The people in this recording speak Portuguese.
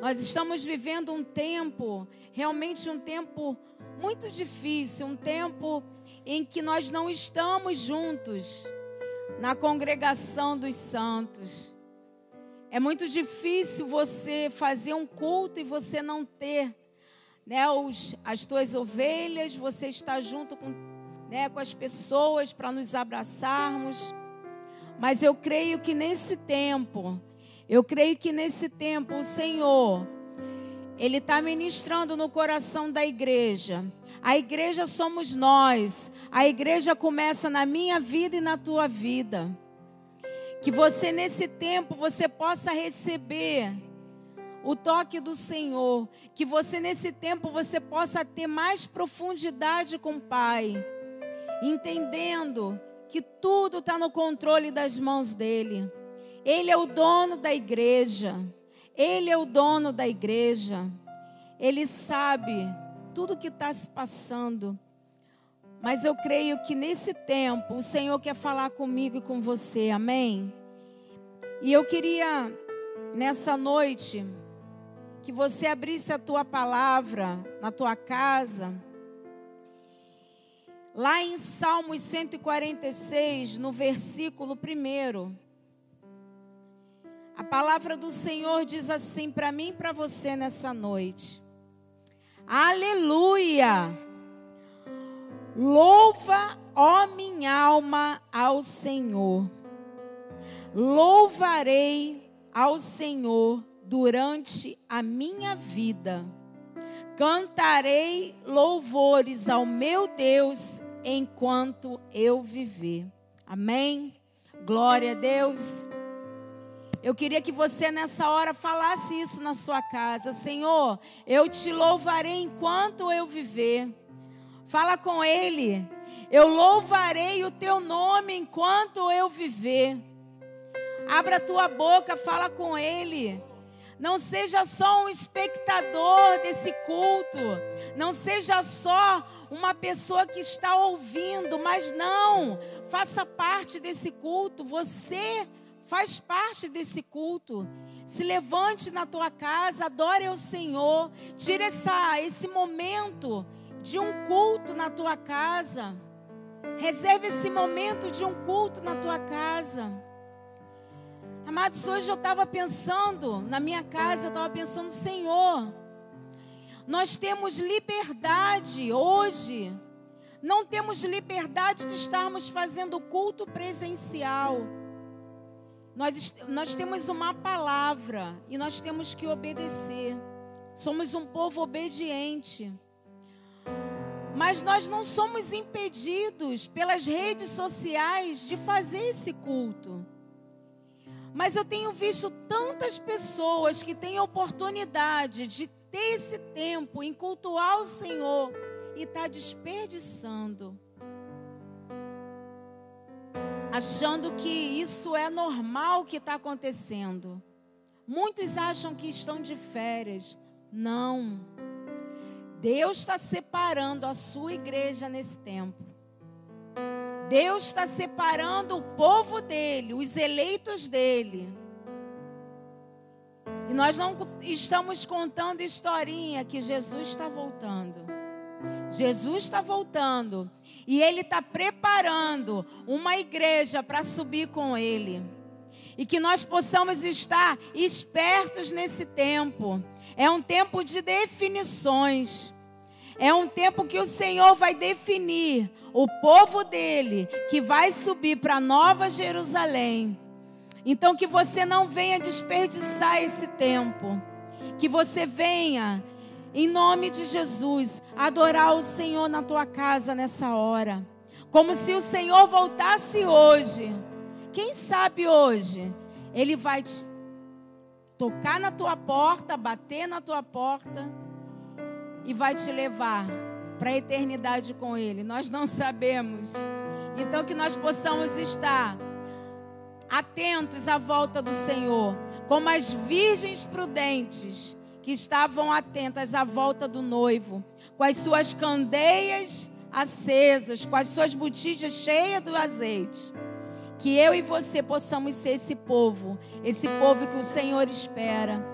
Nós estamos vivendo um tempo, realmente um tempo muito difícil, um tempo em que nós não estamos juntos na congregação dos santos. É muito difícil você fazer um culto e você não ter né, os, as tuas ovelhas, você está junto com, né, com as pessoas para nos abraçarmos. Mas eu creio que nesse tempo, eu creio que nesse tempo o Senhor, Ele está ministrando no coração da igreja. A igreja somos nós. A igreja começa na minha vida e na tua vida. Que você nesse tempo você possa receber o toque do Senhor, que você nesse tempo você possa ter mais profundidade com o Pai, entendendo que tudo está no controle das mãos dele. Ele é o dono da igreja. Ele é o dono da igreja. Ele sabe tudo que está se passando. Mas eu creio que nesse tempo o Senhor quer falar comigo e com você. Amém? E eu queria, nessa noite, que você abrisse a tua palavra na tua casa Lá em Salmos 146, no versículo 1, a palavra do Senhor diz assim para mim e para você nessa noite: Aleluia! Louva, ó minha alma, ao Senhor. Louvarei ao Senhor durante a minha vida. Cantarei louvores ao meu Deus enquanto eu viver. Amém? Glória a Deus. Eu queria que você nessa hora falasse isso na sua casa. Senhor, eu te louvarei enquanto eu viver. Fala com Ele. Eu louvarei o teu nome enquanto eu viver. Abra a tua boca, fala com Ele. Não seja só um espectador desse culto. Não seja só uma pessoa que está ouvindo, mas não. Faça parte desse culto. Você faz parte desse culto. Se levante na tua casa, adore ao Senhor. Tire essa, esse momento de um culto na tua casa. Reserve esse momento de um culto na tua casa. Amados, hoje eu estava pensando, na minha casa, eu estava pensando, Senhor, nós temos liberdade hoje, não temos liberdade de estarmos fazendo culto presencial. Nós, nós temos uma palavra e nós temos que obedecer. Somos um povo obediente. Mas nós não somos impedidos pelas redes sociais de fazer esse culto. Mas eu tenho visto tantas pessoas que têm oportunidade de ter esse tempo em cultuar o Senhor e está desperdiçando. Achando que isso é normal que está acontecendo. Muitos acham que estão de férias. Não. Deus está separando a sua igreja nesse tempo. Deus está separando o povo dele, os eleitos dele. E nós não estamos contando historinha que Jesus está voltando. Jesus está voltando e Ele está preparando uma igreja para subir com Ele. E que nós possamos estar espertos nesse tempo. É um tempo de definições. É um tempo que o Senhor vai definir o povo dele que vai subir para Nova Jerusalém. Então que você não venha desperdiçar esse tempo. Que você venha em nome de Jesus adorar o Senhor na tua casa nessa hora. Como se o Senhor voltasse hoje. Quem sabe hoje ele vai te tocar na tua porta, bater na tua porta e vai te levar para a eternidade com Ele. Nós não sabemos. Então, que nós possamos estar atentos à volta do Senhor, como as virgens prudentes que estavam atentas à volta do noivo, com as suas candeias acesas, com as suas botijas cheias do azeite. Que eu e você possamos ser esse povo, esse povo que o Senhor espera